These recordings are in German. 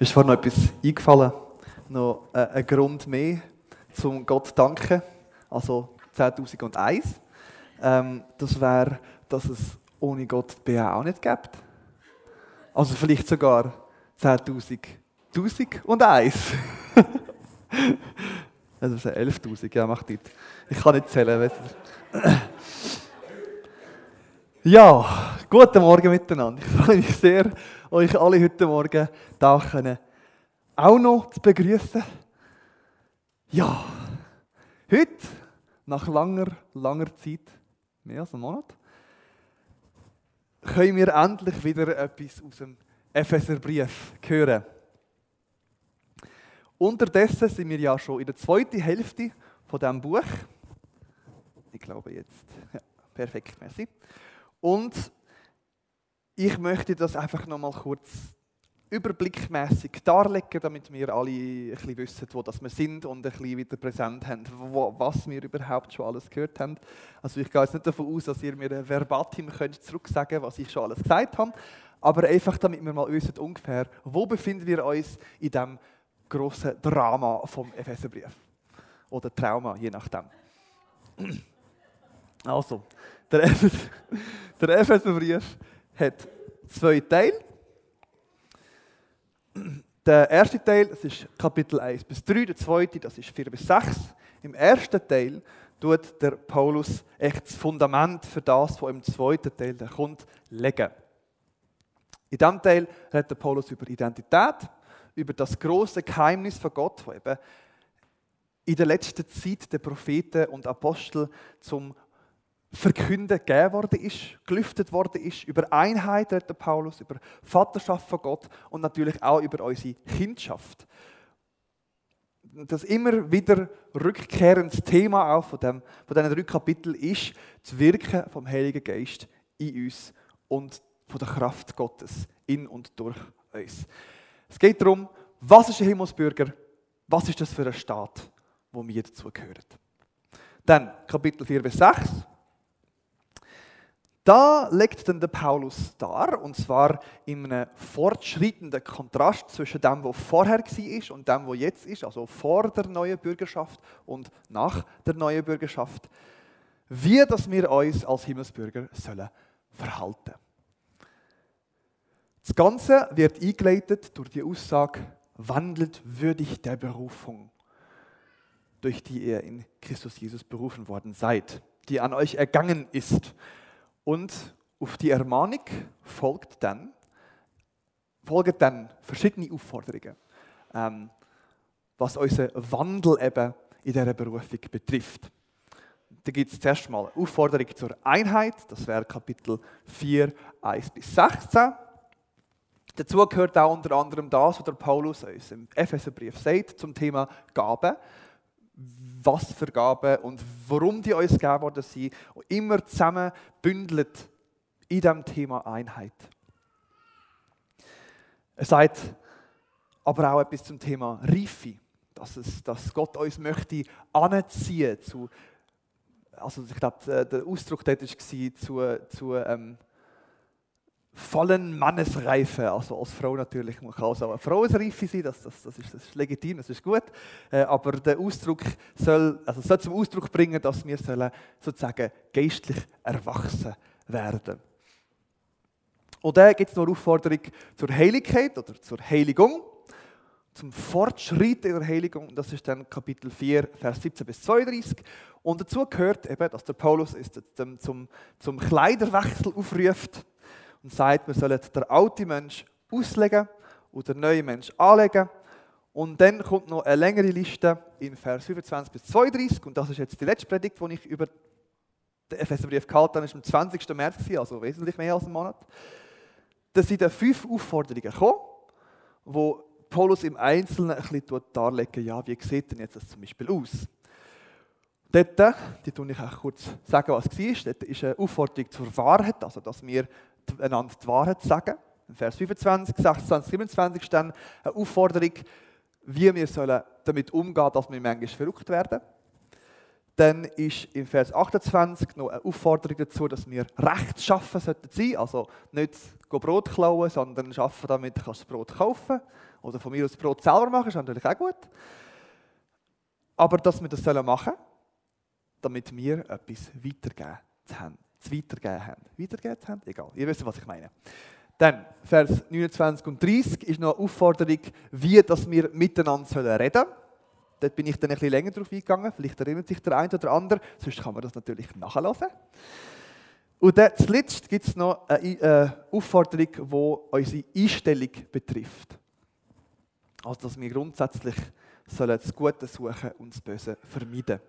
ist vorhin noch etwas eingefallen, noch äh, ein Grund mehr, zum Gott zu danken, also 10.001. Ähm, das wäre, dass es ohne Gott die BA auch nicht gibt. Also vielleicht sogar 10.000 und eins. das ist 11.000, ja, macht nicht. Ich kann nicht zählen. Weißt du. Ja, guten Morgen miteinander. Ich freue mich sehr, euch alle heute Morgen da können auch noch zu begrüßen. Ja, heute, nach langer, langer Zeit, mehr als einem Monat, können wir endlich wieder etwas aus dem Epheserbrief hören. Unterdessen sind wir ja schon in der zweiten Hälfte von diesem Buch. Ich glaube jetzt. Ja, perfekt, merci. Und ich möchte das einfach noch mal kurz überblickmäßig darlegen, damit wir alle ein bisschen wissen, wo das wir sind und ein bisschen wieder präsent haben, wo, was wir überhaupt schon alles gehört haben. Also ich gehe jetzt nicht davon aus, dass ihr mir verbatim könnt zurücksagen, was ich schon alles gesagt habe, aber einfach, damit wir mal wissen ungefähr, wo befinden wir uns in dem großen Drama vom Epheserbrief oder Trauma, je nachdem. Also, der, Ephes der hat zwei Teile. Der erste Teil, das ist Kapitel 1 bis 3, der zweite, das ist 4 bis 6. Im ersten Teil tut der Paulus echt das Fundament für das, was im zweiten Teil der kommt, legen. In diesem Teil redet der Paulus über Identität, über das große Geheimnis von Gott, das eben in der letzten Zeit der Propheten und Apostel zum Verkünden gegeben worden ist, gelüftet worden ist, über Einheit redet Paulus, über Vaterschaft von Gott und natürlich auch über unsere Kindschaft. Das immer wieder rückkehrendes Thema auch von, dem, von diesen drei Kapiteln ist das Wirken vom Heiligen Geist in uns und von der Kraft Gottes in und durch uns. Es geht darum, was ist ein Himmelsbürger, was ist das für ein Staat, wo wir dazugehören. Dann Kapitel 4 bis 6 da legt dann der Paulus dar, und zwar in einem fortschreitenden Kontrast zwischen dem, was vorher war und dem, was jetzt ist, also vor der neuen Bürgerschaft und nach der neuen Bürgerschaft, wie dass wir uns als Himmelsbürger sollen verhalten. Das Ganze wird eingeleitet durch die Aussage, wandelt würdig der Berufung, durch die ihr in Christus Jesus berufen worden seid, die an euch ergangen ist und auf die Ermahnung folgt dann, folgen dann verschiedene Aufforderungen, ähm, was unseren Wandel eben in dieser Berufung betrifft. Da gibt es zuerst mal Aufforderung zur Einheit, das wäre Kapitel 4, 1 bis 16. Dazu gehört auch unter anderem das, was der Paulus uns im Epheserbrief sagt zum Thema Gaben was für Gaben und warum die uns gegeben worden sind. Und immer zusammen bündelt in diesem Thema Einheit. Er sagt aber auch etwas zum Thema Reife, dass, es, dass Gott uns möchte anziehen zu, also ich glaube, der Ausdruck dort war zu, zu ähm, vollen Mannesreife, also als Frau natürlich, man kann auch eine Frauenreife sein, das, das, das, ist, das ist legitim, das ist gut, äh, aber der Ausdruck soll, also soll zum Ausdruck bringen, dass wir sollen sozusagen geistlich erwachsen werden. Und dann gibt es noch eine Aufforderung zur Heiligkeit oder zur Heiligung, zum Fortschritt in der Heiligung, das ist dann Kapitel 4, Vers 17 bis 32. Und dazu gehört eben, dass der Paulus ist zum, zum Kleiderwechsel aufruft, und sagt, wir sollen den alten Mensch auslegen und den neuen Mensch anlegen. Und dann kommt noch eine längere Liste in Vers 25 bis 32. Und das ist jetzt die letzte Predigt, die ich über den Epheserbrief gehalten habe. Das war am 20. März, also wesentlich mehr als einen Monat. Da sind dann fünf Aufforderungen gekommen, wo Paulus im Einzelnen ein bisschen darlegen, ja, wie sieht denn jetzt das zum Beispiel aus? Dort, die tue ich auch kurz sagen, was es war. Dort ist eine Aufforderung zur Wahrheit, also dass wir einander die Wahrheit sagen. In Vers 25, 26, 27 steht eine Aufforderung, wie wir sollen damit umgehen dass wir manchmal verrückt werden. Dann ist in Vers 28 noch eine Aufforderung dazu, dass wir rechtschaffen sollten sein. Also nicht Brot klauen, sondern schaffen, damit du das Brot kaufen Oder von mir aus Brot selber machen, ist natürlich auch gut. Aber dass wir das machen sollen, damit wir etwas weitergeben haben. Zu weitergeben haben. Weitergeben haben? Egal, ihr wisst, was ich meine. Dann, Vers 29 und 30 ist noch eine Aufforderung, wie dass wir miteinander reden sollen. Dort bin ich dann ein bisschen länger drauf eingegangen. Vielleicht erinnert sich der eine oder andere. Sonst kann man das natürlich nachlesen. Und dann zuletzt gibt es noch eine äh, Aufforderung, die unsere Einstellung betrifft. Also, dass wir grundsätzlich das Gute suchen und das Böse vermeiden.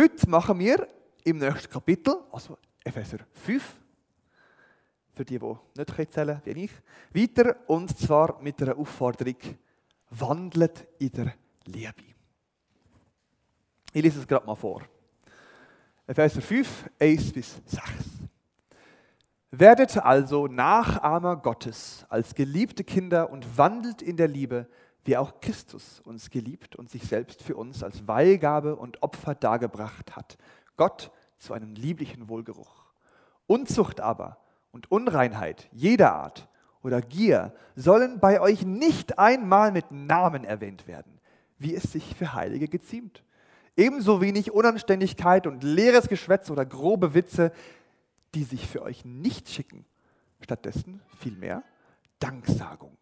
Heute machen wir im nächsten Kapitel, also Epheser 5, für die, die nicht zählen können, wie ich, weiter und zwar mit einer Aufforderung, wandelt in der Liebe. Ich lese es gerade mal vor. Epheser 5, 1 bis 6. Werdet also Nachahmer Gottes als geliebte Kinder und wandelt in der Liebe, wie auch Christus uns geliebt und sich selbst für uns als Weihgabe und Opfer dargebracht hat. Gott zu einem lieblichen Wohlgeruch. Unzucht aber und Unreinheit jeder Art oder Gier sollen bei euch nicht einmal mit Namen erwähnt werden, wie es sich für Heilige geziemt. Ebenso wenig Unanständigkeit und leeres Geschwätz oder grobe Witze, die sich für euch nicht schicken. Stattdessen vielmehr Danksagung.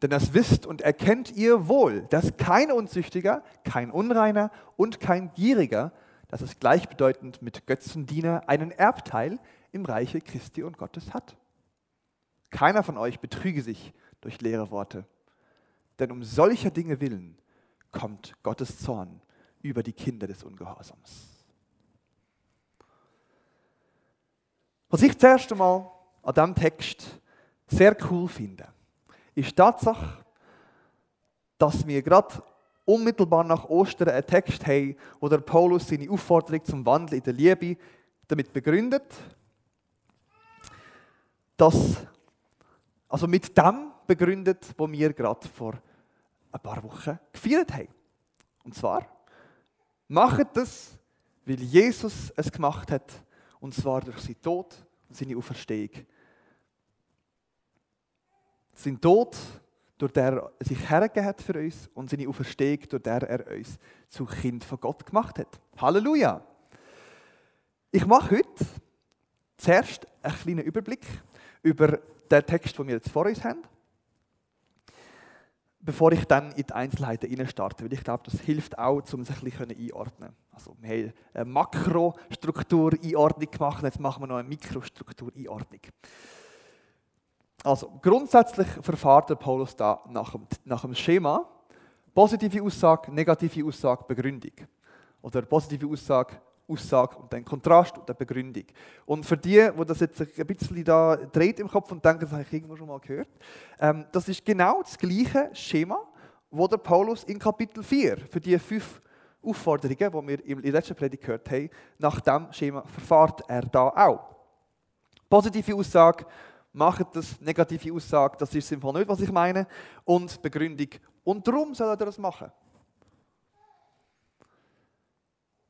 Denn das wisst und erkennt ihr wohl, dass kein Unzüchtiger, kein Unreiner und kein Gieriger, das ist gleichbedeutend mit Götzendiener, einen Erbteil im Reiche Christi und Gottes hat. Keiner von euch betrüge sich durch leere Worte, denn um solcher Dinge willen kommt Gottes Zorn über die Kinder des Ungehorsams. Was ich zuerst einmal an diesem Text sehr cool finde, ist die Tatsache, dass wir gerade unmittelbar nach Ostern einen Text haben, wo der Paulus seine Aufforderung zum Wandel in der Liebe damit begründet, dass, also mit dem begründet, wo wir gerade vor ein paar Wochen gefeiert haben. Und zwar, macht das, weil Jesus es gemacht hat, und zwar durch seinen Tod und seine Auferstehung sein Tod, durch der er sich hergegeben hat für uns und seine Auferstehung, durch der er uns zu Kind von Gott gemacht hat. Halleluja! Ich mache heute zuerst einen kleinen Überblick über den Text, den wir jetzt vor uns haben, bevor ich dann in die Einzelheiten starte, weil ich glaube, das hilft auch, um sich ein bisschen einordnen Also wir haben eine Makrostruktur-Einordnung gemacht, jetzt machen wir noch eine Mikrostruktur-Einordnung. Also grundsätzlich verfahrt der Paulus da nach dem, nach dem Schema positive Aussage, negative Aussage, Begründung. Oder positive Aussage, Aussage und dann Kontrast und dann Begründung. Und für die, wo das jetzt ein bisschen da dreht im Kopf und denken, das habe ich irgendwo schon mal gehört, ähm, das ist genau das gleiche Schema, wo der Paulus in Kapitel 4 für die fünf Aufforderungen, die wir der letzten Predigt gehört haben, nach dem Schema verfahrt er da auch. Positive Aussage, macht das negative Aussage, das ist simpel nicht, was ich meine, und Begründung. Und darum soll er das machen.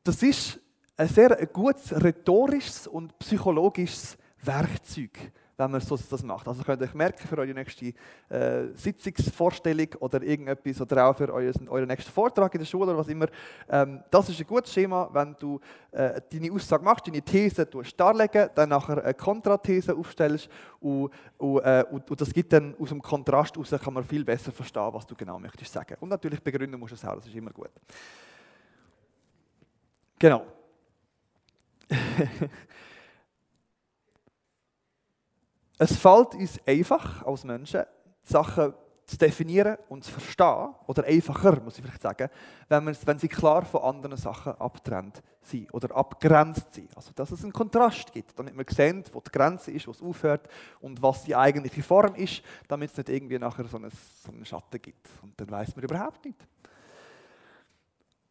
Das ist ein sehr gutes rhetorisches und psychologisches Werkzeug wenn man so das macht. Also könnt ihr euch merken für eure nächste äh, Sitzungsvorstellung oder irgendetwas oder auch für euren, euren nächsten Vortrag in der Schule oder was immer. Ähm, das ist ein gutes Schema, wenn du äh, deine Aussage machst, deine These darlegen, dann nachher eine Kontrathese aufstellst und, und, äh, und, und, das gibt dann aus dem Kontrast heraus, kann man viel besser verstehen, was du genau möchtest sagen. Und natürlich begründen musst du es auch, das ist immer gut. Genau. Es fällt uns einfach als Menschen, Sachen zu definieren und zu verstehen, oder einfacher, muss ich vielleicht sagen, wenn, wenn sie klar von anderen Sachen abtrennt sind oder abgrenzt sind. Also, dass es einen Kontrast gibt, damit man sieht, wo die Grenze ist, wo es aufhört und was die eigentliche Form ist, damit es nicht irgendwie nachher so einen, so einen Schatten gibt. Und dann weiß man überhaupt nicht.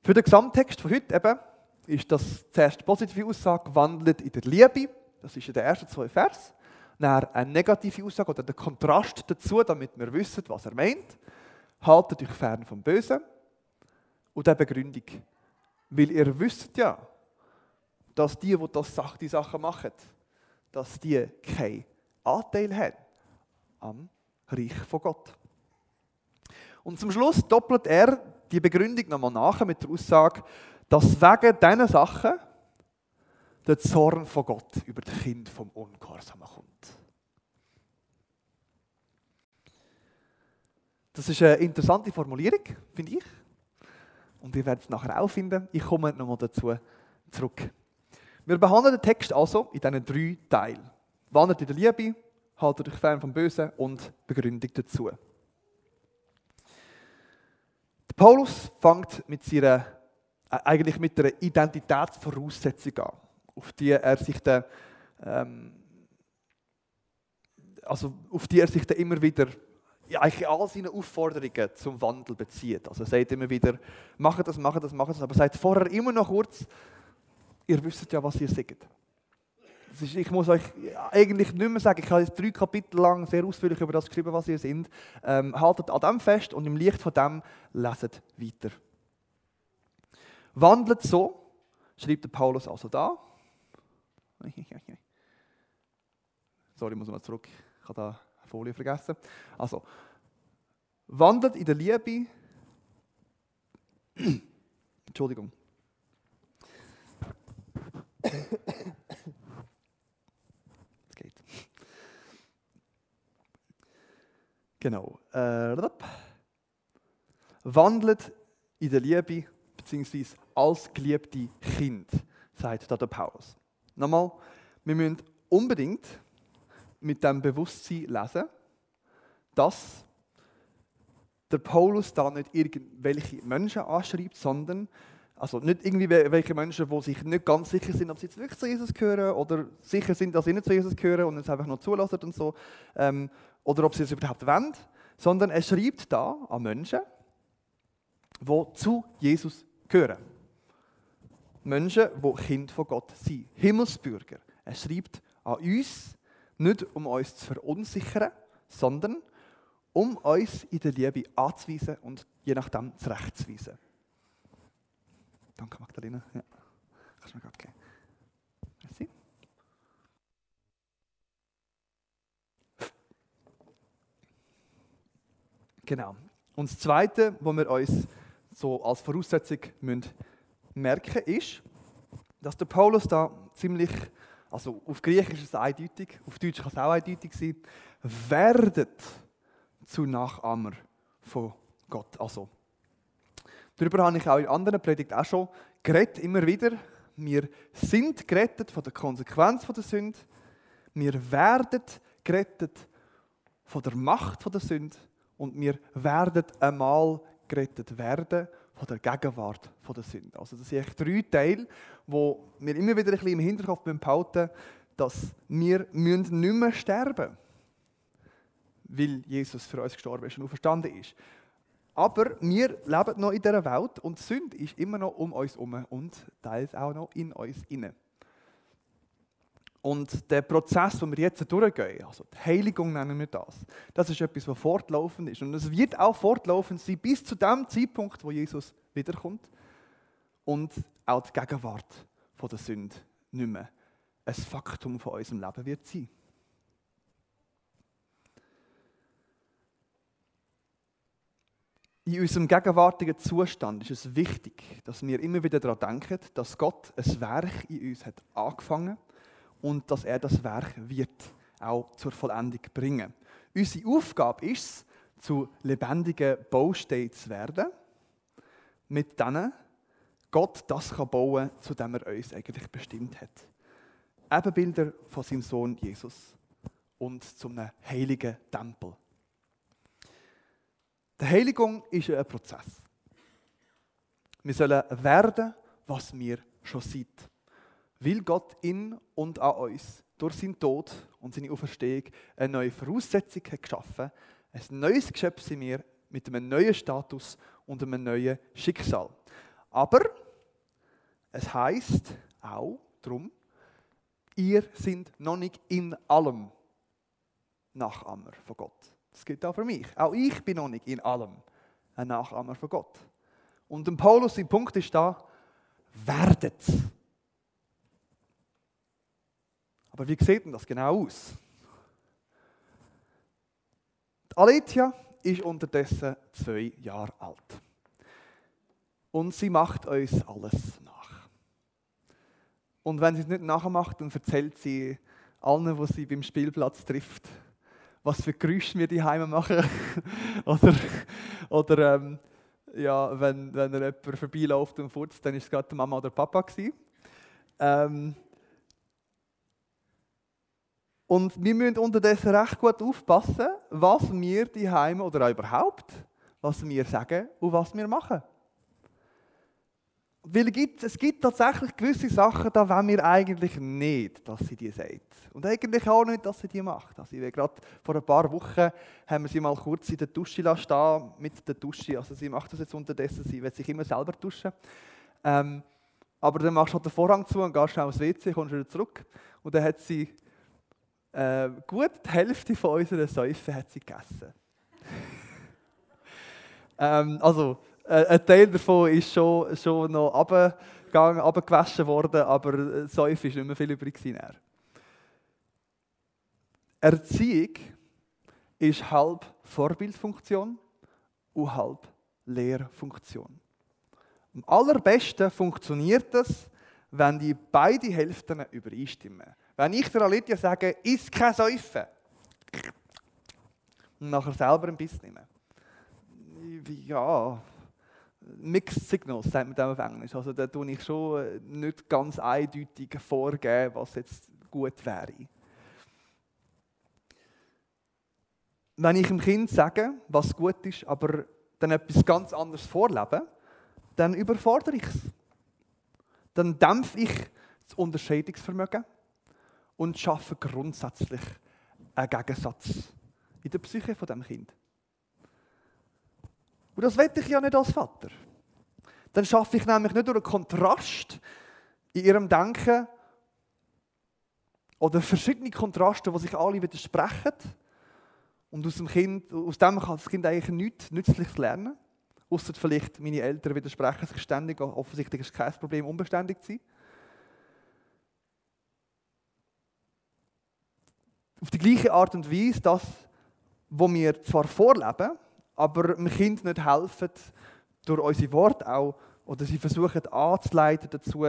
Für den Gesamttext von heute eben ist das zuerst positive Aussage, wandelt in der Liebe. Das ist in den ersten zwei Vers dann eine negative Aussage oder den Kontrast dazu, damit wir wissen, was er meint. Haltet euch fern vom Bösen. Und eine Begründung. Weil ihr wisst ja, dass die, die das, die Sachen machen, dass die keinen Anteil haben am Reich von Gott. Und zum Schluss doppelt er die Begründung nochmal nach mit der Aussage, dass wegen diesen Sachen der Zorn von Gott über das Kind vom Ungehorsamen kommt. Das ist eine interessante Formulierung, finde ich. Und ihr werdet es nachher auch finden. Ich komme nochmal dazu zurück. Wir behandeln den Text also in diesen drei Teilen. Wandert in der Liebe, haltet euch fern vom Bösen und Begründung dazu. Paulus fängt mit seiner, äh, eigentlich mit einer Identitätsvoraussetzung an, auf die er sich dann, ähm, also auf die er sich dann immer wieder ja, eigentlich all seine Aufforderungen zum Wandel bezieht. Also er sagt immer wieder, macht das, macht das, macht das, aber er sagt vorher immer noch kurz, ihr wisst ja, was ihr sagt. Ist, ich muss euch eigentlich nicht mehr sagen, ich habe jetzt drei Kapitel lang sehr ausführlich über das geschrieben, was ihr seid. Ähm, haltet an dem fest und im Licht von dem leset weiter. Wandelt so, schreibt Paulus also da. Sorry, muss mal zurück. Ich habe da eine Folie vergessen. Also, wandelt in der Liebe. Entschuldigung. Es geht. Genau. Äh, wandelt in der Liebe, beziehungsweise als geliebte Kind, sagt da der Paulus. Nochmal, wir müssen unbedingt mit dem Bewusstsein lesen, dass der Paulus da nicht irgendwelche Menschen anschreibt, sondern also nicht irgendwie welche Menschen, die sich nicht ganz sicher sind, ob sie jetzt wirklich zu Jesus gehören oder sicher sind, dass sie nicht zu Jesus gehören und es einfach noch zulassen und so. Ähm, oder ob sie es überhaupt wollen. Sondern er schreibt da an Menschen, die zu Jesus gehören. Menschen, die Kind von Gott sind. Himmelsbürger. Er schreibt an uns, nicht um uns zu verunsichern, sondern um uns in der Liebe anzuweisen und je nachdem zurechtzuweisen. Danke, Magdalena. Ja. Kannst du mir gerade geben. Merci. Genau. Und das Zweite, was wir uns so als Voraussetzung müssen merken ist, dass der Paulus da ziemlich, also auf Griechisch ist es eindeutig, auf Deutsch kann es auch eindeutig sein, werdet zu Nachahmer von Gott. Also Darüber habe ich auch in anderen Predigten auch schon geredet, immer wieder. Wir sind gerettet von der Konsequenz der Sünde. Wir werden gerettet von der Macht der Sünde. Und wir werden einmal gerettet werden von der Gegenwart der Sünde. Also das sind drei Teile, wo wir immer wieder ein bisschen im Hinterkopf behalten dass wir nicht mehr sterben müssen, weil Jesus für uns gestorben ist und auferstanden ist. Aber wir leben noch in dieser Welt und die Sünde ist immer noch um uns herum und teils auch noch in uns inne. Und der Prozess, den wir jetzt durchgehen, also die Heiligung nennen wir das, das ist etwas, was fortlaufend ist. Und es wird auch fortlaufend sein bis zu dem Zeitpunkt, wo Jesus wiederkommt und auch die Gegenwart von der Sünde nicht mehr ein Faktum von unserem Leben wird sein. In unserem gegenwärtigen Zustand ist es wichtig, dass wir immer wieder daran denken, dass Gott ein Werk in uns hat angefangen und dass er das Werk wird auch zur Vollendung bringen. Unsere Aufgabe ist es, zu lebendigen Bausteinen zu werden, mit denen Gott das kann bauen kann, zu dem er uns eigentlich bestimmt hat. Ebenbilder von seinem Sohn Jesus und zum heiligen Tempel. Die Heiligung ist ein Prozess. Wir sollen werden, was wir schon sind. Weil Gott in und an uns durch seinen Tod und seine Auferstehung eine neue Voraussetzung hat geschaffen ein neues Geschöpf sind wir mit einem neuen Status und einem neuen Schicksal. Aber es heißt auch darum, ihr seid noch nicht in allem Nachahmer von Gott. Das gilt auch für mich. Auch ich bin noch nicht in allem ein Nachahmer von Gott. Und Paulus, sein Punkt ist da, werdet. Aber wie sieht denn das genau aus? Die Aletia ist unterdessen zwei Jahre alt. Und sie macht uns alles nach. Und wenn sie es nicht nachmacht, dann erzählt sie allen, die sie beim Spielplatz trifft, was für Geräusche wir die Heime machen. oder oder ähm, ja, wenn, wenn jemand vorbeiläuft und furzt, dann ist es gerade Mama oder Papa. Ähm, und wir müssen unterdessen recht gut aufpassen, was wir die Heime oder auch überhaupt, was wir sagen und was wir machen. Weil es gibt tatsächlich gewisse Sachen, da wollen wir eigentlich nicht, dass sie die sagt. Und eigentlich auch nicht, dass sie die macht. Also gerade vor ein paar Wochen haben wir sie mal kurz in der Dusche stehen mit der Dusche. Also sie macht das jetzt unterdessen, sie will sich immer selber duschen. Ähm, aber dann machst du halt den Vorhang zu und gehst schnell aufs WC, kommst wieder zurück. Und dann hat sie äh, gut die Hälfte von unserer Säufe hat sie gegessen. ähm, also äh, ein Teil davon ist schon, schon noch runtergegangen, runtergewaschen worden, aber Säufe ist nicht mehr viel übrig gewesen. Erziehung ist halb Vorbildfunktion und halb Lehrfunktion. Am allerbesten funktioniert das, wenn die beiden Hälften übereinstimmen. Wenn ich der Alitia sage, isst kein Säufen, und nachher selber ein Biss nehmen. Ja, Mixed Signals, sagt man auf Englisch. Also da tue ich schon äh, nicht ganz eindeutig vorgeben, was jetzt gut wäre. Wenn ich dem Kind sage, was gut ist, aber dann etwas ganz anderes vorlebe, dann überfordere ich es. Dann dämpfe ich das Unterscheidungsvermögen und schaffe grundsätzlich einen Gegensatz in der Psyche von dem Kind. Und das wette ich ja nicht als Vater. Dann schaffe ich nämlich nicht durch einen Kontrast in ihrem Denken oder verschiedene Kontraste, die sich alle widersprechen. Und aus dem, kind, aus dem kann das Kind eigentlich nichts Nützliches lernen. Außer vielleicht meine Eltern widersprechen sich ständig. Offensichtlich ist es kein Problem, unbeständig zu sein. Auf die gleiche Art und Weise, das, was wir zwar vorleben, aber dem Kind nicht helfen, durch unsere Worte auch, oder sie versuchen anzuleiten dazu,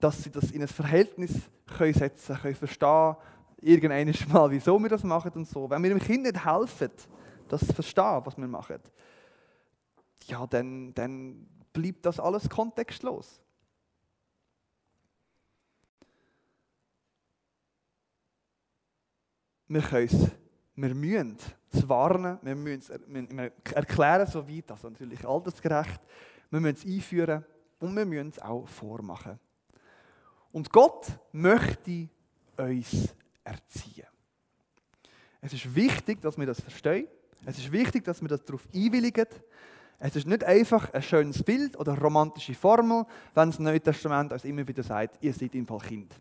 dass sie das in ein Verhältnis können setzen können, verstehen, irgendwann mal, wieso wir das machen und so. Wenn wir dem Kind nicht helfen, das zu verstehen, was wir machen, ja, dann, dann bleibt das alles kontextlos. Wir können es, wir müssen es warnen, wir müssen es erklären, so weit, also natürlich altersgerecht, wir müssen es einführen und wir müssen es auch vormachen. Und Gott möchte uns erziehen. Es ist wichtig, dass wir das verstehen. Es ist wichtig, dass wir das darauf einwilligen. Es ist nicht einfach ein schönes Bild oder eine romantische Formel, wenn das Neue Testament uns immer wieder sagt, ihr seid im Fall Kind.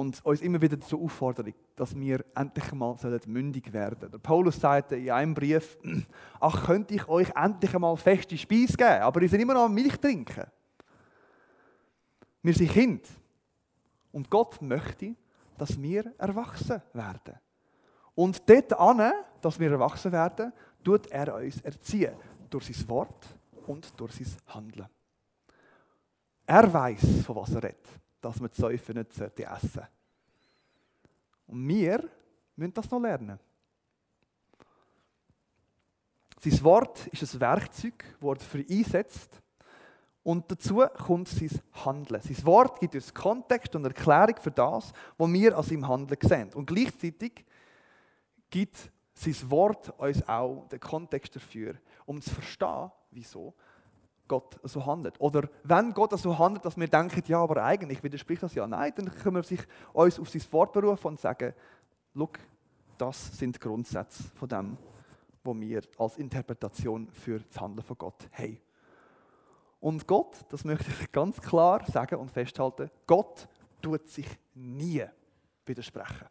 und uns immer wieder dazu auffordern, dass wir endlich mal mündig werden sollen. Der Paulus sagte in einem Brief, ach, könnte ich euch endlich einmal feste Speise geben, aber ihr seid immer noch Milch trinken. Wir sind Kind. Und Gott möchte, dass wir erwachsen werden. Und dort an, dass wir erwachsen werden, tut er uns erziehen. Durch sein Wort und durch sein Handeln. Er weiß, von was er redet dass die Säufe nicht essen sollte. Und wir müssen das noch lernen. Sein Wort ist ein Werkzeug, das er für einsetzt. Und dazu kommt sein Handeln. Sein Wort gibt uns Kontext und Erklärung für das, was wir an seinem Handeln sehen. Und gleichzeitig gibt sein Wort uns auch den Kontext dafür, um zu verstehen, wieso Gott so handelt. Oder wenn Gott so handelt, dass wir denken, ja, aber eigentlich widerspricht das ja. Nein, dann können wir sich uns auf sein Wort berufen und sagen, look, das sind Grundsätze von dem, was wir als Interpretation für das Handeln von Gott haben. Und Gott, das möchte ich ganz klar sagen und festhalten, Gott tut sich nie widersprechen.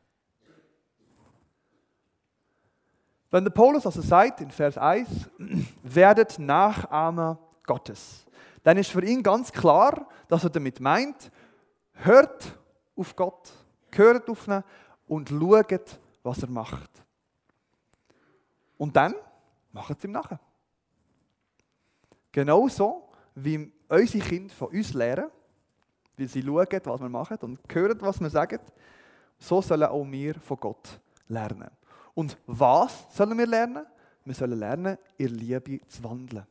Wenn der Paulus also sagt in Vers 1, werdet Nachahmer Gottes. Dann ist für ihn ganz klar, dass er damit meint, hört auf Gott, hört auf ihn und schaut, was er macht. Und dann machen sie ihm nachher. Genauso wie unsere Kinder von uns lernen, weil sie schauen, was wir machen und hören, was wir sagen, so sollen auch wir von Gott lernen. Und was sollen wir lernen? Wir sollen lernen, in Liebe zu wandeln.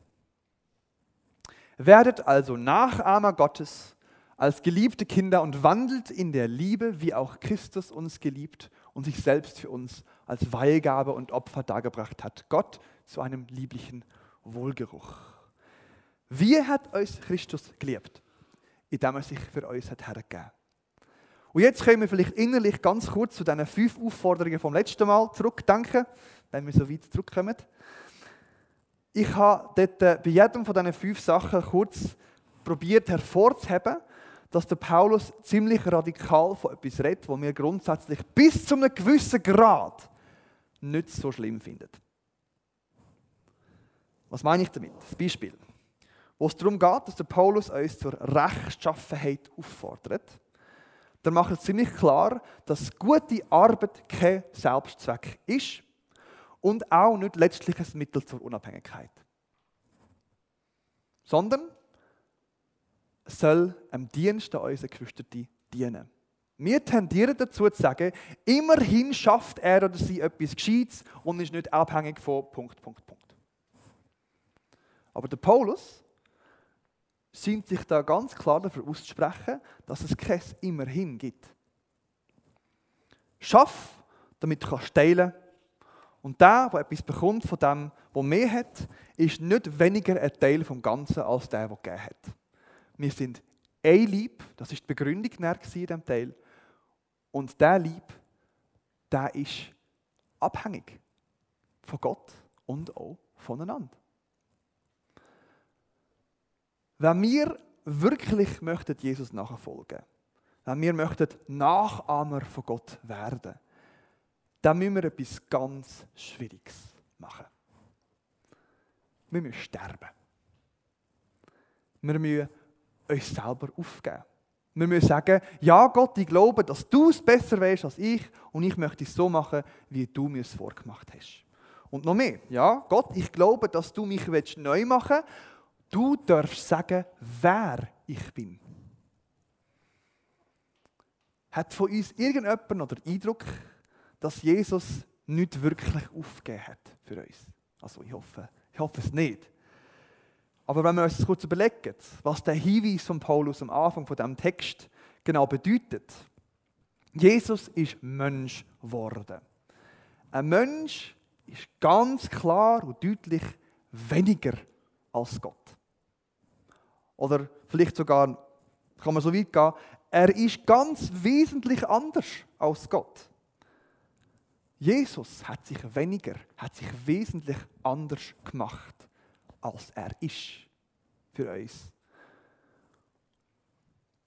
Werdet also Nachahmer Gottes als geliebte Kinder und wandelt in der Liebe, wie auch Christus uns geliebt und sich selbst für uns als Weihgabe und Opfer dargebracht hat. Gott zu einem lieblichen Wohlgeruch. Wie hat uns Christus geliebt? Indem er sich für uns hat hergegeben. Und jetzt können wir vielleicht innerlich ganz kurz zu diesen fünf Aufforderungen vom letzten Mal zurückdenken, wenn wir so weit zurückkommen. Ich habe dort äh, bei jedem von diesen fünf Sachen kurz probiert hervorzuheben, dass der Paulus ziemlich radikal von etwas redet, was wir grundsätzlich bis zu einem gewissen Grad nicht so schlimm finden. Was meine ich damit? Das Beispiel. Wo es darum geht, dass der Paulus uns zur Rechtschaffenheit auffordert, dann macht er ziemlich klar, dass gute Arbeit kein Selbstzweck ist und auch nicht letztlich ein Mittel zur Unabhängigkeit. Sondern soll am Dienst an unseren Geschwistern dienen. Wir tendieren dazu zu sagen, immerhin schafft er oder sie etwas Gescheites und ist nicht abhängig von Punkt, Punkt, Punkt. Aber der Paulus scheint sich da ganz klar dafür auszusprechen, dass es kein immerhin gibt. Schaff, damit du teilen kannst. Und der, der etwas bekommt von dem, was mehr hat, ist nicht weniger ein Teil vom Ganzen als der, der gegeben hat. Wir sind ein Lieb, das ist die Begründung in diesem Teil. Und der Lieb, der ist abhängig von Gott und auch voneinander. Wenn wir wirklich möchten Jesus nachfolgen, wenn wir möchten Nachahmer von Gott werden, dann müssen wir etwas ganz Schwieriges machen. Wir müssen sterben. Wir müssen uns selber aufgeben. Wir müssen sagen, ja Gott, ich glaube, dass du es besser weißt als ich und ich möchte es so machen, wie du mir es vorgemacht hast. Und noch mehr, ja Gott, ich glaube, dass du mich neu machen willst. Du darfst sagen, wer ich bin. Hat von uns irgendjemand noch den Eindruck, dass Jesus nicht wirklich aufgegeben hat für uns? Also ich hoffe, ich hoffe es nicht. Aber wenn wir uns das kurz überlegen, was der Hinweis von Paulus am Anfang von dem Text genau bedeutet. Jesus ist Mensch geworden. Ein Mensch ist ganz klar und deutlich weniger als Gott. Oder vielleicht sogar, kann man so weit gehen, er ist ganz wesentlich anders als Gott. Jesus hat sich weniger, hat sich wesentlich anders gemacht als er ist für uns.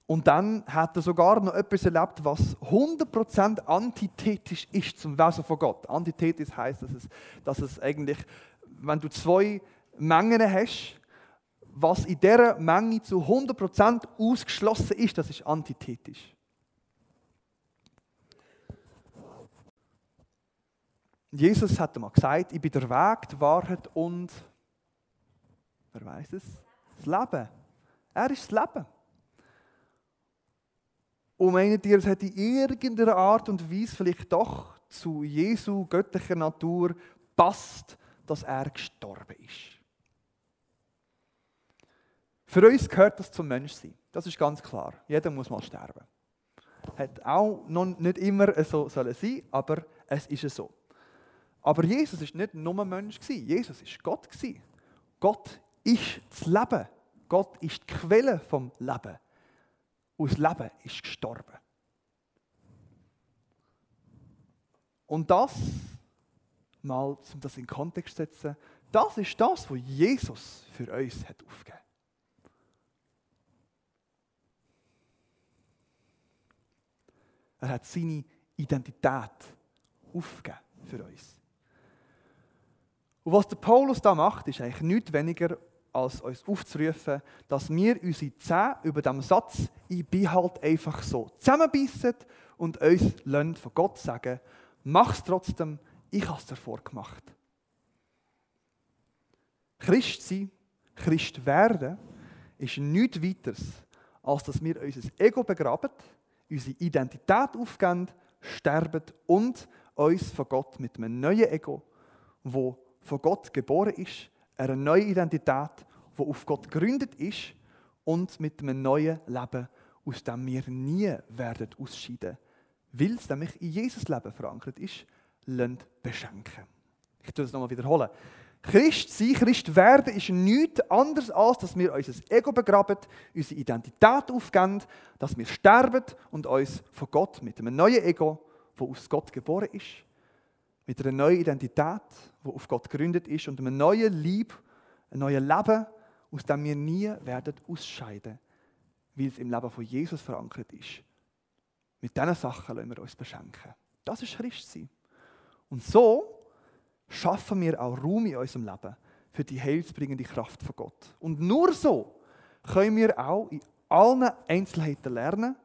Und dann hat er sogar noch etwas erlebt, was 100% antithetisch ist zum Wesen von Gott. Antithetisch heißt, dass es, dass es eigentlich, wenn du zwei Mengen hast, was in dieser Menge zu 100% ausgeschlossen ist, das ist antithetisch. Jesus hat einmal gesagt, ich bin der Weg, die Wahrheit und Wer weiß es? Das Leben. Er ist das Leben. Und meint ihr, es hat in irgendeiner Art und Weise vielleicht doch zu Jesu göttlicher Natur passt, dass er gestorben ist? Für uns gehört das zum Menschsein. Das ist ganz klar. Jeder muss mal sterben. Hat auch noch nicht immer so sollen sein, aber es ist so. Aber Jesus ist nicht nur ein Mensch Jesus ist Gott Gott ist das Leben. Gott ist die Quelle vom Leben. Und das Leben ist gestorben. Und das, mal um das in Kontext zu setzen, das ist das, was Jesus für uns hat aufgegeben. Er hat seine Identität aufgegeben für uns. Und was der Paulus da macht, ist eigentlich nichts weniger als uns aufzurufen, dass wir unsere Zähne über dem Satz «Ich bin halt einfach so» zusammenbeissen und uns von Gott sagen «Mach es trotzdem, ich habe es davor gemacht». Christ sein, Christ werden, ist nichts weiteres, als dass wir unser Ego begraben, unsere Identität aufgeben, sterben und uns von Gott mit einem neuen Ego, wo von Gott geboren ist, eine neue Identität, die auf Gott gegründet ist und mit einem neuen Leben, aus dem wir nie werden ausscheiden, weil es nämlich in Jesus Leben verankert ist, beschenken. Ich tue es nochmal wiederholen. Christ sein, Christ werden, ist nichts anderes, als dass wir unser Ego begraben, unsere Identität aufgeben, dass wir sterben und uns von Gott mit einem neuen Ego, das aus Gott geboren ist, mit einer neuen Identität, die auf Gott gegründet ist und einem neuen Lieb, einem neuen Leben, aus dem wir nie werden ausscheiden, weil es im Leben von Jesus verankert ist. Mit diesen Sachen lassen wir uns beschenken. Das ist Christsein. Und so schaffen wir auch Raum in unserem Leben für die heilsbringende Kraft von Gott. Und nur so können wir auch in allen Einzelheiten lernen,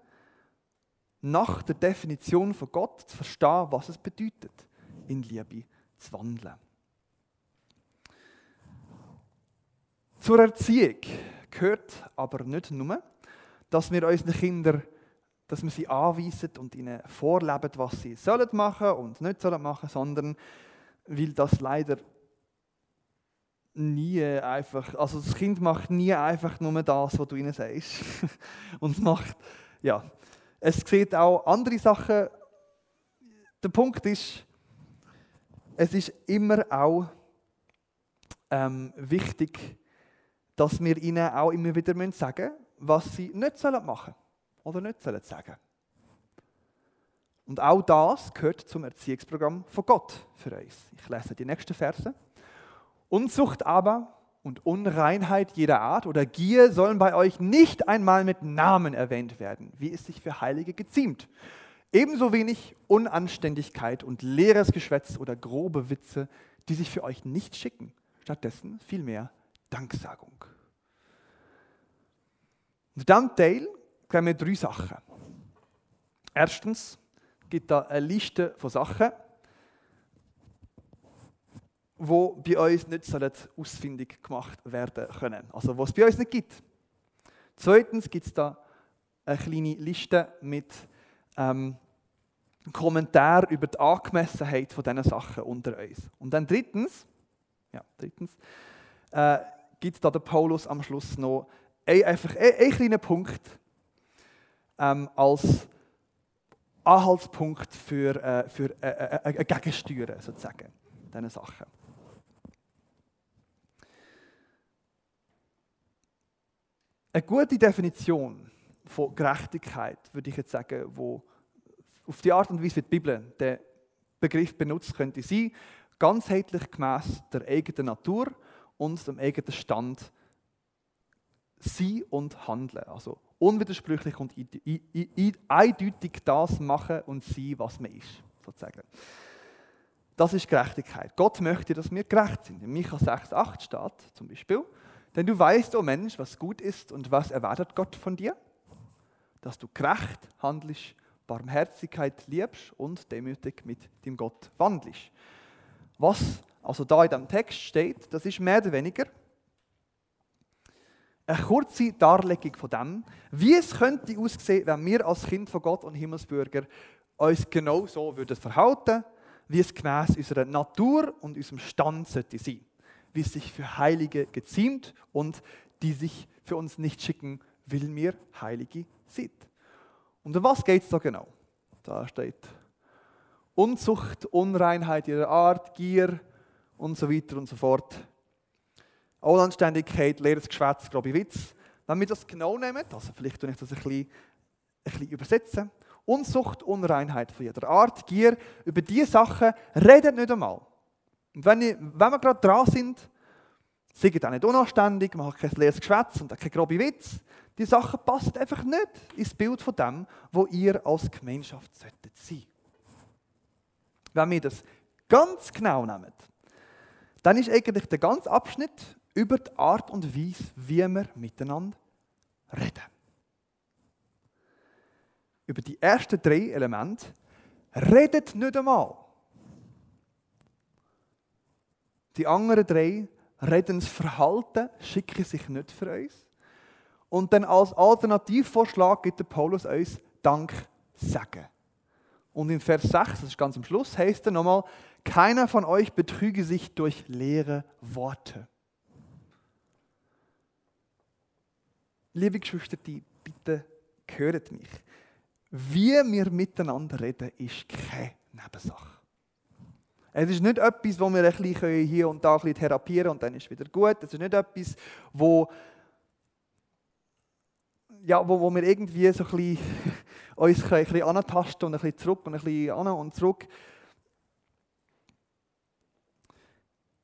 nach der Definition von Gott zu verstehen, was es bedeutet, in Liebe zu wandeln. Zur Erziehung gehört aber nicht nur, dass wir unseren Kindern dass wir sie anweisen und ihnen vorleben, was sie sollen machen und nicht sollen machen, sondern weil das leider nie einfach, also das Kind macht nie einfach nur das, was du ihnen sagst. Und macht, ja, es sieht auch andere Sachen. Der Punkt ist, es ist immer auch ähm, wichtig, dass wir ihnen auch immer wieder sagen müssen, was sie nicht machen sollen oder nicht sollen sagen. Und auch das gehört zum Erziehungsprogramm von Gott für uns. Ich lese die nächsten Verse. Unzucht aber und Unreinheit jeder Art oder Gier sollen bei euch nicht einmal mit Namen erwähnt werden, wie es sich für Heilige geziemt. Ebenso wenig Unanständigkeit und leeres Geschwätz oder grobe Witze, die sich für euch nicht schicken. Stattdessen vielmehr Danksagung. Und dann Teil haben wir drei Sachen. Erstens, gibt da eine Liste von Sachen, die bei uns nicht ausfindig gemacht werden können. Also was es bei uns nicht gibt. Zweitens gibt es da eine kleine Liste mit ähm, Kommentaren über die Angemessenheit von diesen Sachen unter uns. Und dann drittens, ja, drittens äh, gibt da der Paulus am Schluss noch ein, einfach einen, einen kleinen Punkt ähm, als Anhaltspunkt für, äh, für äh, äh, äh, Gegensteuern, sozusagen, diesen Sachen. Eine gute Definition von Gerechtigkeit, würde ich jetzt sagen, wo auf die Art und Weise, wie die Bibel den Begriff benutzt, könnte sein, ganzheitlich gemäß der eigenen Natur und dem eigenen Stand sein und handeln. Also unwidersprüchlich und eindeutig das machen und sein, was man ist, sozusagen. Das ist Gerechtigkeit. Gott möchte, dass wir gerecht sind. In Micha 6,8 steht zum Beispiel, denn du weißt, o oh Mensch, was gut ist und was erwartet Gott von dir? Dass du gerecht handelst, Barmherzigkeit liebst und demütig mit dem Gott wandelst. Was also da in dem Text steht, das ist mehr oder weniger eine kurze Darlegung von dem, wie es könnte aussehen, wenn wir als Kind von Gott und Himmelsbürger uns genau so würden verhalten, wie es gemäß unserer Natur und unserem Stand sollte sein, wie es sich für Heilige geziemt und die sich für uns nicht schicken, weil wir Heilige sind. Und um was geht es da genau? Da steht Unzucht, Unreinheit ihrer Art, Gier und so weiter und so fort. Unanständigkeit, leeres Geschwätz, grobe Witz. Wenn wir das genau nehmen, also vielleicht tue ich das ein bisschen, ein bisschen übersetzen, Unsucht, Unreinheit von jeder Art, Gier, über diese Sachen redet nicht einmal. Und wenn, ich, wenn wir gerade dran sind, seid auch nicht unanständig, macht kein leeres Geschwätz und kein grobe Witz. Die Sachen passen einfach nicht ins Bild von dem, wo ihr als Gemeinschaft solltet sein. Wenn wir das ganz genau nehmen, dann ist eigentlich der ganze Abschnitt über die Art und Weise, wie wir miteinander reden. Über die ersten drei Elemente redet nicht einmal. Die anderen drei reden das Verhalten, schicken sich nicht für uns. Und dann als Alternativvorschlag gibt der Paulus uns Dank sagen. Und in Vers 6, das ist ganz am Schluss, heißt er nochmal, keiner von euch betrüge sich durch leere Worte. Liebe Geschwister, bitte höret mich. Wie wir miteinander reden, ist keine Nebensache. Es ist nicht etwas, wo wir ein bisschen hier und da ein bisschen therapieren und dann ist es wieder gut. Es ist nicht etwas, wo, ja, wo, wo wir irgendwie so ein bisschen, uns ein bisschen antasten und ein bisschen zurück und ein bisschen an und zurück.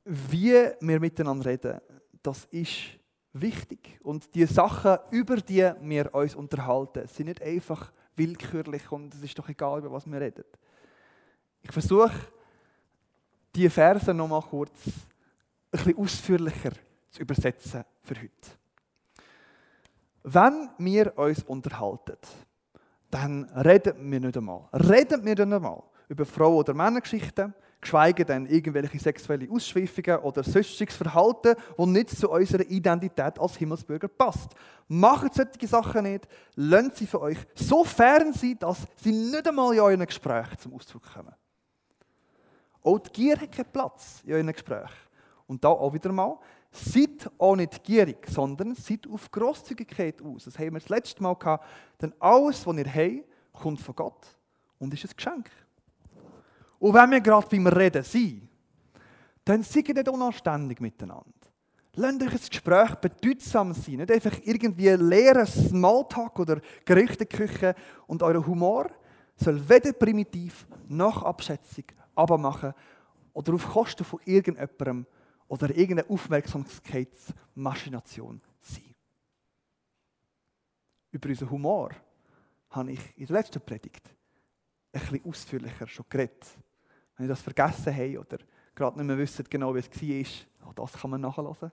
Wie wir miteinander reden, das ist wichtig. Und die Sachen, über die wir uns unterhalten, sind nicht einfach willkürlich und es ist doch egal, über was wir reden. Ich versuche, die Verse noch mal kurz ein bisschen ausführlicher zu übersetzen für heute. Wenn wir uns unterhalten, dann reden wir nicht einmal. Reden wir nicht einmal über Frau- oder Männergeschichten, geschweige denn irgendwelche sexuelle Ausschweifungen oder sonstiges Verhalten, das nicht zu unserer Identität als Himmelsbürger passt. Macht solche Sachen nicht, lasst sie für euch so fern sein, dass sie nicht einmal in euren Gesprächen zum Ausdruck kommen. Auch die Gier hat keinen Platz in euren Gesprächen. Und da auch wieder mal, seid auch nicht gierig, sondern seid auf Grosszügigkeit aus. Das haben wir das letzte Mal gehabt. Denn alles, was ihr habt, kommt von Gott und ist ein Geschenk. Und wenn wir gerade beim Reden sind, dann seid nicht unanständig miteinander. Lasst euch ein Gespräch bedeutsam sein, nicht einfach irgendwie leeren Smalltalk oder Gerüchteküche. Und euer Humor soll weder primitiv noch Abschätzung abmachen oder auf Kosten von irgendjemandem oder irgendeiner Aufmerksamkeitsmaschination sein. Über unseren Humor habe ich in der letzten Predigt ein bisschen ausführlicher schon geredet. Wenn ihr das vergessen habt oder gerade nicht mehr wisst genau, wie es war, auch das kann man nachlesen.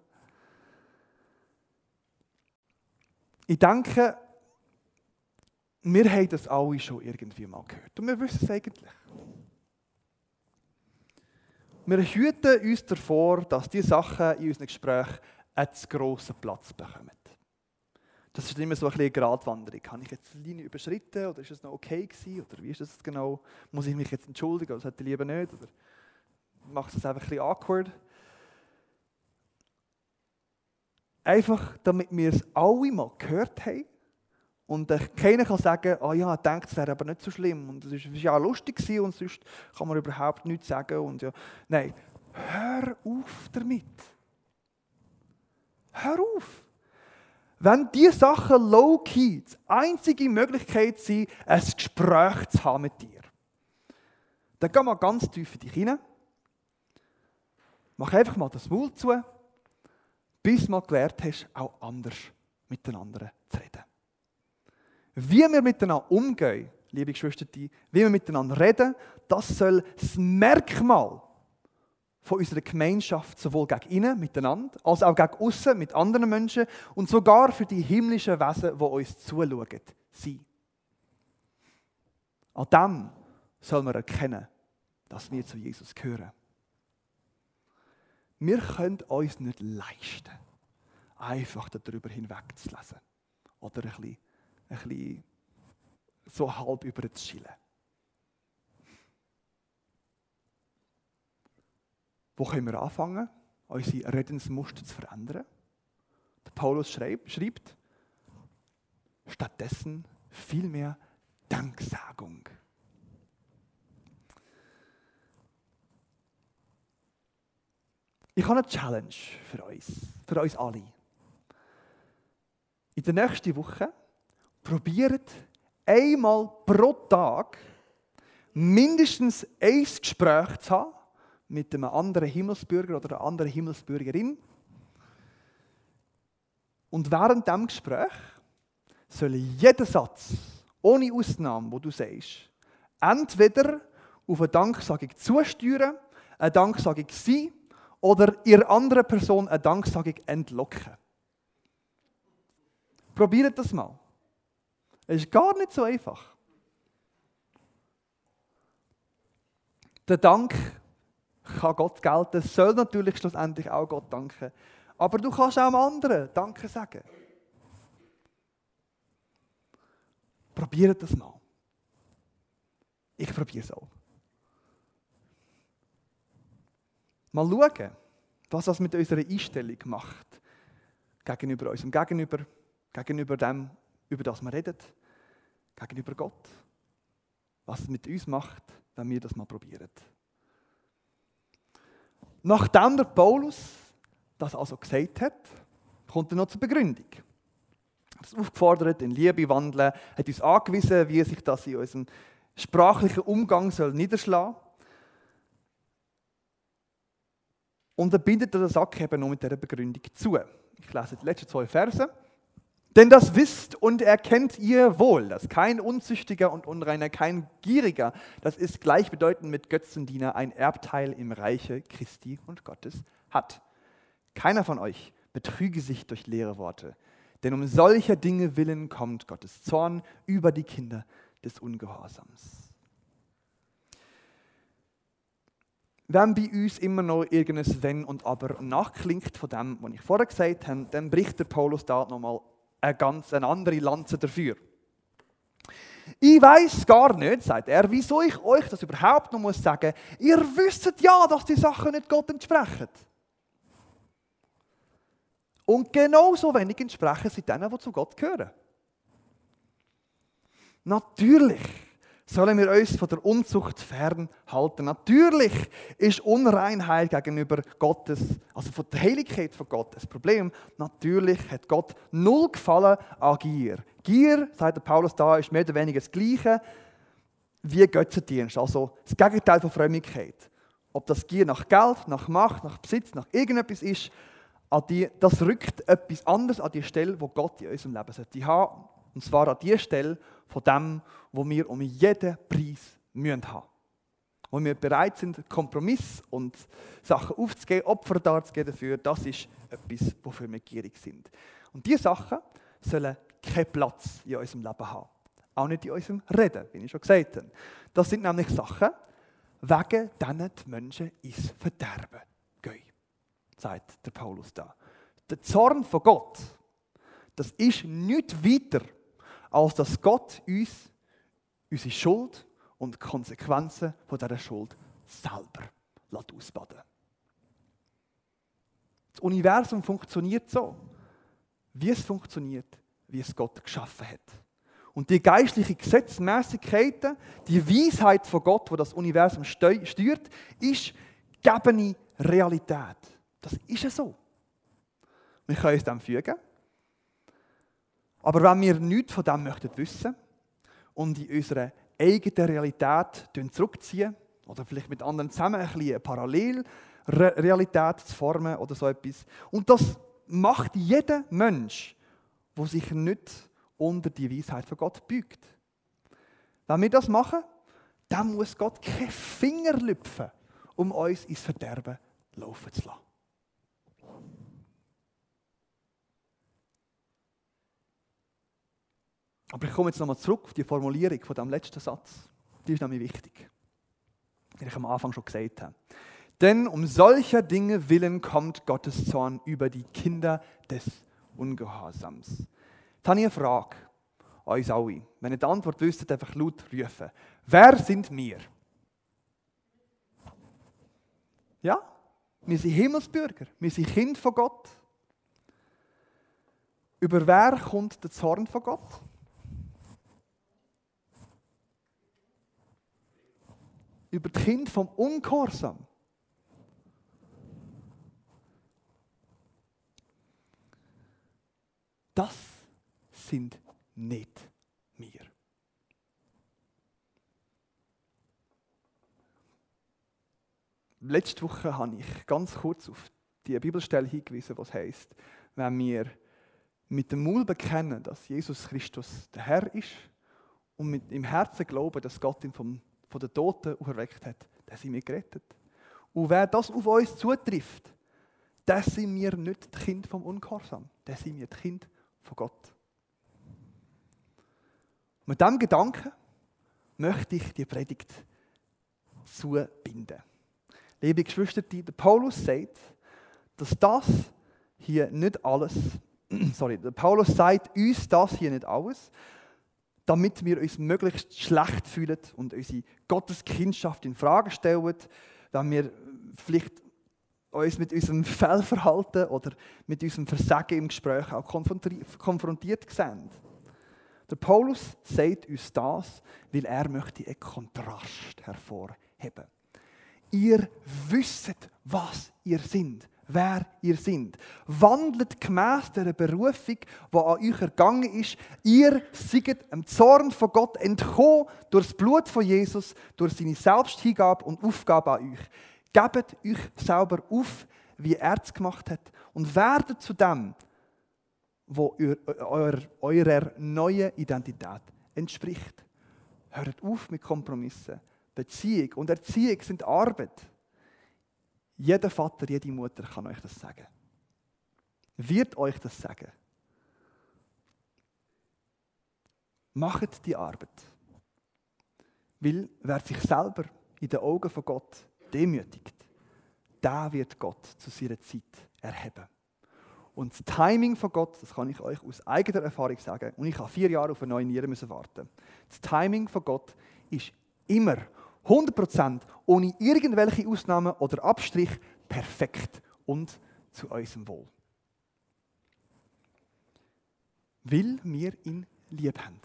Ich denke, wir haben das alle schon irgendwie mal gehört. Und wir wissen es eigentlich. Wir hüten uns davor, dass diese Sachen in unseren Gesprächen einen zu grossen Platz bekommen. Das ist immer so ein eine Gratwanderung. Habe ich jetzt die Linie überschritten oder ist es noch okay gewesen? Oder wie ist das genau? Muss ich mich jetzt entschuldigen oder sollte ich lieber nicht? Oder macht es einfach ein bisschen awkward? Einfach, damit wir es alle mal gehört haben und keiner kann sagen, oh ja, ich denke, es wäre aber nicht so schlimm und es war ja lustig und sonst kann man überhaupt nichts sagen. Und ja. Nein, hör auf damit. Hör auf. Wenn diese Sachen low-key die einzige Möglichkeit sind, ein Gespräch zu haben mit dir, dann geh mal ganz tief in dich hinein. Mach einfach mal das Maul zu, bis du mal gelernt hast, auch anders miteinander zu reden. Wie wir miteinander umgehen, liebe Geschwister, wie wir miteinander reden, das soll das Merkmal von unserer Gemeinschaft sowohl gegen innen, miteinander, als auch gegen außen, mit anderen Menschen und sogar für die himmlischen Wesen, die uns zuschauen, sein. An dem soll man erkennen, dass wir zu Jesus gehören. Wir können uns nicht leisten, einfach darüber hinwegzulesen oder ein bisschen ein bisschen so halb über zu chillen. Wo können wir anfangen, unsere Redensmuster zu verändern? Der Paulus schreibt, schreibt stattdessen vielmehr Danksagung. Ich habe eine Challenge für uns, für uns alle. In der nächsten Woche probiert einmal pro Tag mindestens ein Gespräch zu haben mit einem anderen Himmelsbürger oder einer anderen Himmelsbürgerin. Und während dem Gespräch soll jeder Satz, ohne Ausnahme, wo du sagst, entweder auf eine Danksagung zusteuern, eine Danksagung sein oder ihr andere Person eine Danksagung entlocken. Probiert das mal. Es ist gar nicht so einfach. Der Dank kann Gott gelten, soll natürlich schlussendlich auch Gott danken. Aber du kannst auch einem anderen Danke sagen. Probiert das mal. Ich probiere es auch. Mal schauen, was das mit unserer Einstellung macht. Gegenüber unserem Gegenüber, gegenüber dem, über das wir reden, gegenüber Gott. Was es mit uns macht, wenn wir das mal probieren. Nachdem der Paulus das also gesagt hat, kommt er noch zur Begründung. Er hat uns aufgefordert, in Liebe wandeln, hat uns angewiesen, wie sich das in unserem sprachlichen Umgang soll niederschlagen Und er bindet den Sack eben noch mit dieser Begründung zu. Ich lese die letzten zwei Verse. Denn das wisst und erkennt ihr wohl, dass kein Unzüchtiger und Unreiner, kein Gieriger, das ist gleichbedeutend mit Götzendiener, ein Erbteil im Reiche Christi und Gottes hat. Keiner von euch betrüge sich durch leere Worte, denn um solcher Dinge willen kommt Gottes Zorn über die Kinder des Ungehorsams. Wenn bei uns immer noch irgendein Wenn und Aber nachklingt von dem, was ich vorher gesagt habe, dann bricht der Paulus da nochmal eine ganz eine andere Lanze dafür. Ich weiß gar nicht, sagt er, wieso ich euch das überhaupt noch muss sagen. Ihr wisst ja, dass die Sachen nicht Gott entsprechen. Und genauso wenig entsprechen sie denen, die zu Gott gehören. Natürlich sollen wir uns von der Unzucht fernhalten. Natürlich ist Unreinheit gegenüber Gottes, also von der Heiligkeit von Gott, das Problem. Natürlich hat Gott null Gefallen an Gier. Gier, sagt der Paulus da, ist mehr oder weniger das Gleiche wie Götzendienst, also das Gegenteil von Frömmigkeit. Ob das Gier nach Geld, nach Macht, nach Besitz, nach irgendetwas ist, das rückt etwas anderes an die Stelle, wo Gott in unserem Leben sollte haben. Und zwar an die Stelle von dem, wo wir um jeden Preis müssen haben. Wo wir bereit sind, Kompromiss und Sachen aufzugeben, Opfer darzugeben dafür, das ist etwas, wofür wir gierig sind. Und diese Sachen sollen keinen Platz in unserem Leben haben. Auch nicht in unserem Reden, wie ich schon gesagt habe. Das sind nämlich Sachen, wegen denen die Menschen ins Verderben gehen, sagt der Paulus da. Der Zorn von Gott, das ist nicht weiter als dass Gott uns unsere Schuld und die Konsequenzen von dieser Schuld selber ausbaden Das Universum funktioniert so, wie es funktioniert, wie es Gott geschaffen hat. Und die geistliche Gesetzmäßigkeiten, die Weisheit von Gott, wo das Universum steuert, ist gegebene Realität. Das ist ja so. Wir können uns dem fügen aber wenn wir nichts von dem möchten wissen und in unsere eigene Realität zurückziehen oder vielleicht mit anderen zusammen ein bisschen eine Parallelrealität zu formen oder so etwas. Und das macht jeder Mensch, der sich nicht unter die Weisheit von Gott beugt. Wenn wir das machen, dann muss Gott keine Finger lüpfen, um uns ins Verderben laufen zu lassen. Aber ich komme jetzt nochmal zurück auf die Formulierung von dem letzten Satz. Die ist nämlich wichtig. Wie ich am Anfang schon gesagt habe. Denn um solcher Dinge willen kommt Gottes Zorn über die Kinder des Ungehorsams. Jetzt habe ich eine Frage an uns alle. Wenn ihr die Antwort wüsstet, einfach laut rufen. Wer sind wir? Ja? Wir sind Himmelsbürger. Wir sind Kind von Gott. Über wer kommt der Zorn von Gott? Über das Kind vom Ungehorsam. Das sind nicht wir. Letzte Woche habe ich ganz kurz auf die Bibelstelle hingewiesen, was heißt, wenn wir mit dem Mund bekennen, dass Jesus Christus der Herr ist und mit im Herzen glauben, dass Gott ihn vom von den Toten auferweckt hat, dann sind wir gerettet. Und wer das auf uns zutrifft, das sind wir nicht die Kind vom Ungehorsam, das sind wir die Kind von Gott. Mit diesem Gedanken möchte ich die Predigt zubinden. Liebe Geschwister, der Paulus sagt, dass das hier nicht alles, sorry, der Paulus sagt uns das hier nicht alles, damit wir uns möglichst schlecht fühlen und unsere Gotteskindschaft in Frage stellen, wenn wir vielleicht uns mit unserem Fehlverhalten oder mit unserem Versagen im Gespräch auch konfrontiert sehen. Der Paulus sagt uns das, weil er möchte einen Kontrast hervorheben. Ihr wisst, was ihr seid, wer ihr seid. Wandelt gemäß der Berufung, die an euch ergangen ist. Ihr seid dem Zorn von Gott entkommen durch das Blut von Jesus, durch seine Selbsthingabe und Aufgabe an euch. Gebt euch selber auf, wie er es gemacht hat und werdet zu dem, wo eurer, eurer neuen Identität entspricht. Hört auf mit Kompromissen. Beziehung und Erziehung sind Arbeit. Jeder Vater, jede Mutter kann euch das sagen. Wird euch das sagen. Macht die Arbeit. Weil wer sich selber in den Augen von Gott demütigt, der wird Gott zu seiner Zeit erheben. Und das Timing von Gott, das kann ich euch aus eigener Erfahrung sagen, und ich habe vier Jahre auf eine neue Niere müssen warten. Das Timing von Gott ist immer 100% ohne irgendwelche Ausnahmen oder Abstrich perfekt und zu unserem Wohl. Weil wir ihn lieb haben.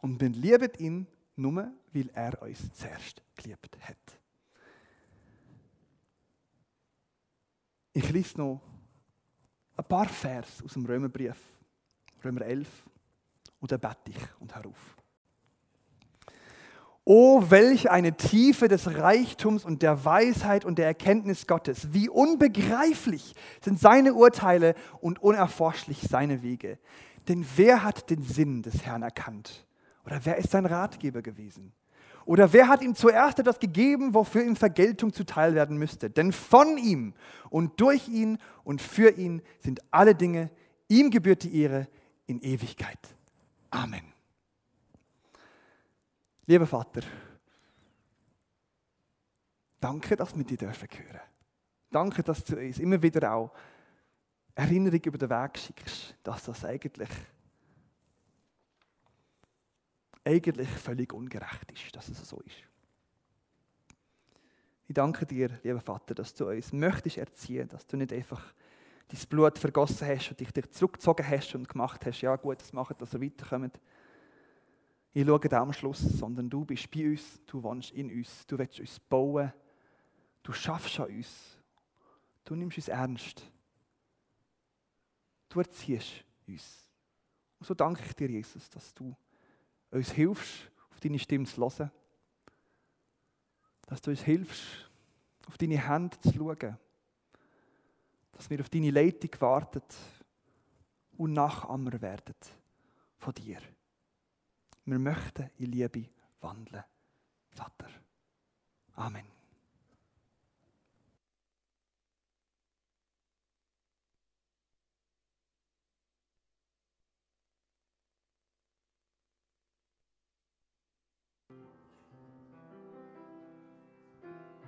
Und wir lieben ihn nur, weil er uns zuerst geliebt hat. Ich lese noch ein paar Vers aus dem Römerbrief, Römer 11, und dann bete ich und hör auf. Oh, welch eine Tiefe des Reichtums und der Weisheit und der Erkenntnis Gottes. Wie unbegreiflich sind seine Urteile und unerforschlich seine Wege. Denn wer hat den Sinn des Herrn erkannt? Oder wer ist sein Ratgeber gewesen? Oder wer hat ihm zuerst etwas gegeben, wofür ihm Vergeltung zuteil werden müsste? Denn von ihm und durch ihn und für ihn sind alle Dinge, ihm gebührt die Ehre in Ewigkeit. Amen. Lieber Vater, danke, dass wir dich dürfen. Danke, dass du uns immer wieder auch Erinnerung über den Weg schickst, dass das eigentlich eigentlich völlig ungerecht ist, dass es so ist. Ich danke dir, lieber Vater, dass du uns möchtest erziehen, dass du nicht einfach dein Blut vergossen hast und dich, dich zurückgezogen hast und gemacht hast, ja gut, das machen, dass wir weiterkommen. Ich schaue da am Schluss, sondern du bist bei uns, du wohnst in uns, du willst uns bauen, du schaffst an uns, du nimmst uns ernst, du erziehst uns. Und so danke ich dir, Jesus, dass du uns hilfst, auf deine Stimme zu hören. Dass du uns hilfst, auf deine Hände zu schauen. Dass wir auf deine Leitung warten und Nachahmer werden von dir. Wir möchten in Liebe wandeln, Vater. Amen.